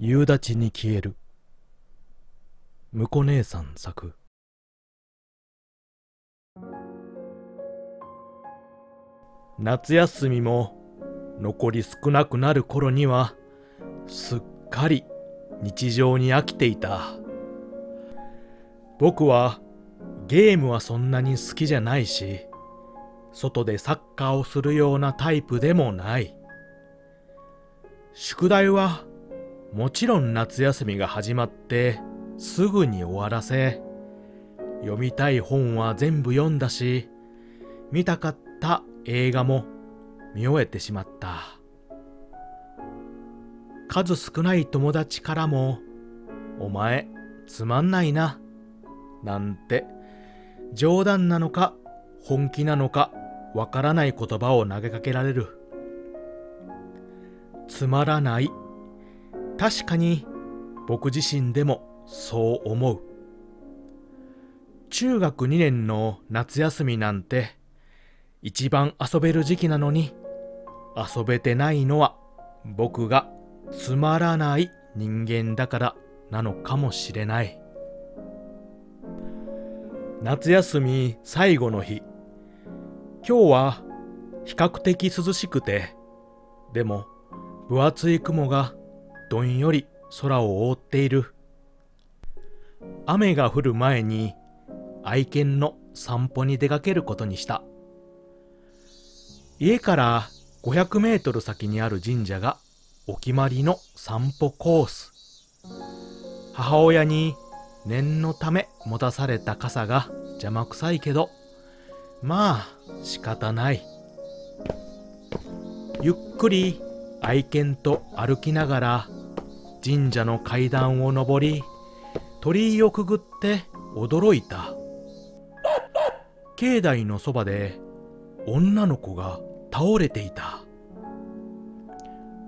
夕立に消える。婿姉さん作。夏休みも残り少なくなる頃にはすっかり日常に飽きていた。僕はゲームはそんなに好きじゃないし外でサッカーをするようなタイプでもない。宿題はもちろん夏休みが始まってすぐに終わらせ読みたい本は全部読んだし見たかった映画も見終えてしまった。数少ない友達からも「お前つまんないな」なんて冗談なのか本気なのかわからない言葉を投げかけられる。つまらない確かに僕自身でもそう思う。中学2年の夏休みなんて一番遊べる時期なのに遊べてないのは僕がつまらない人間だからなのかもしれない。夏休み最後の日今日は比較的涼しくてでも分厚い雲がどんより空を覆っている。雨が降る前に愛犬の散歩に出かけることにした。家から500メートル先にある神社がお決まりの散歩コース。母親に念のため持たされた傘が邪魔くさいけどまあ仕方ない。ゆっくり愛犬と歩きながら神社の階段を上り鳥居をくぐって驚いた。境内のそばで女の子が倒れていた。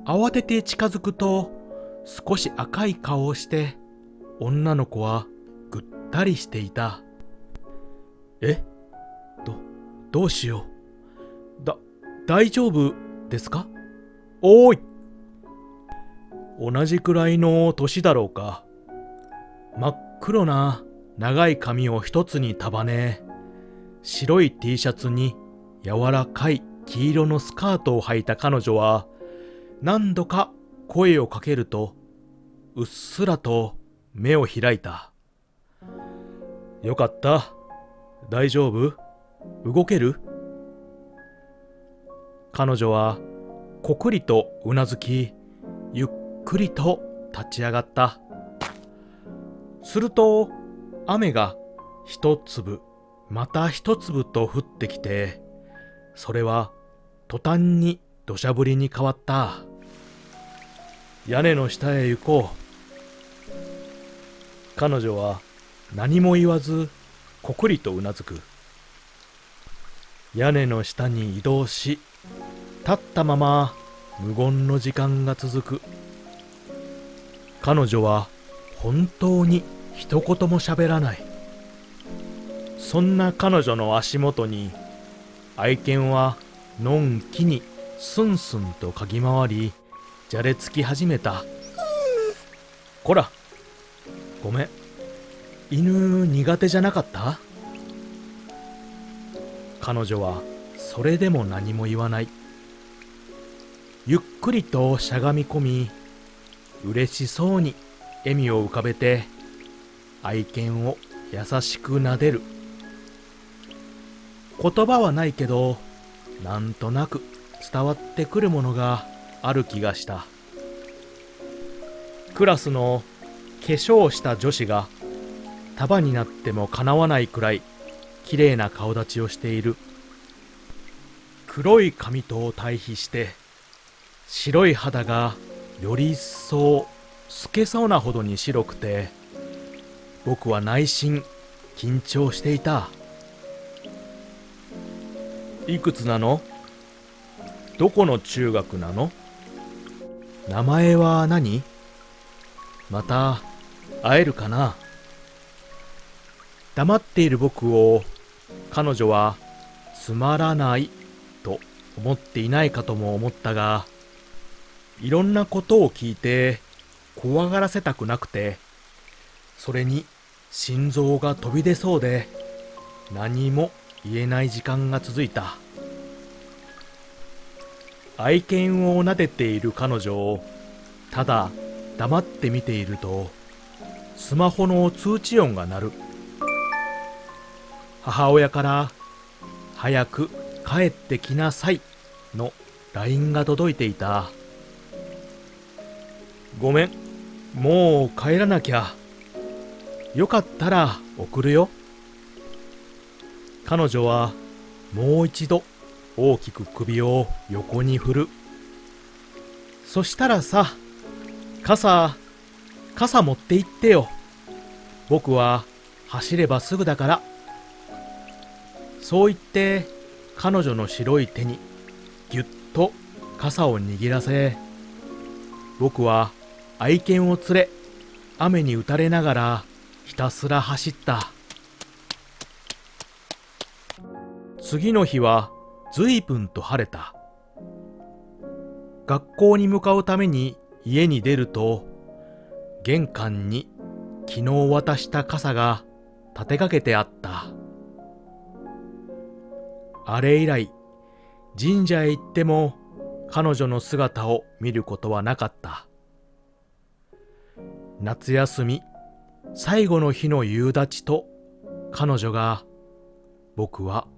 慌てて近づくと少し赤い顔をして女の子はぐったりしていた。え？どどうしよう。だ大丈夫ですか？おーい！同じくらいの年だろうか。真っ黒な長い髪を一つに束ね白い T シャツに柔らかい黄色のスカートを履いた彼女は何度か声をかけるとうっすらと目を開いた。よかった。大丈夫？動ける？彼女はこくりとうなずきくりと立ち上がった。すると雨が一粒また一粒と降ってきてそれは途端に土砂降りに変わった。屋根の下へ行こう。彼女は何も言わずこくりとうなずく。屋根の下に移動し立ったまま無言の時間が続く。彼女は本当に一言も喋らない。そんな彼女の足元に愛犬はのんきにスンスンと嗅ぎ回りじゃれつき始めた。こらごめん。犬苦手じゃなかった？彼女はそれでも何も言わない。ゆっくりとしゃがみ込み嬉しそうに笑みを浮かべて愛犬を優しく撫でる。言葉はないけどなんとなく伝わってくるものがある気がした。クラスの化粧した女子が束になってもかなわないくらい綺麗な顔立ちをしている。黒い髪と対比して白い肌がより一層透けそうなほどに白くて僕は内心緊張していた。いくつなの？どこの中学なの？名前は何？また会えるかな？黙っている僕を彼女はつまらないと思っていないかとも思ったがいろんなことを聞いて怖がらせたくなくて、それに心臓が飛び出そうで、何も言えない時間が続いた。愛犬を撫でている彼女をただ黙って見ているとスマホの通知音が鳴る母親から「早く帰ってきなさい」の LINE が届いていたごめん。もう帰らなきゃ。よかったら送るよ。彼女はもう一度大きく首を横に振る。そしたらさ傘傘持って行ってよ。僕は走ればすぐだから。そう言って彼女の白い手にぎゅっと傘を握らせ僕は愛犬を連れ雨に打たれながらひたすら走った次の日は随分と晴れた。学校に向かうために家に出ると、玄関に昨日渡した傘が立てかけてあった。あれ以来、神社へ行っても彼女の姿を見ることはなかった。夏休み最後の日の夕立と彼女が僕は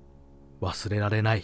忘れられない。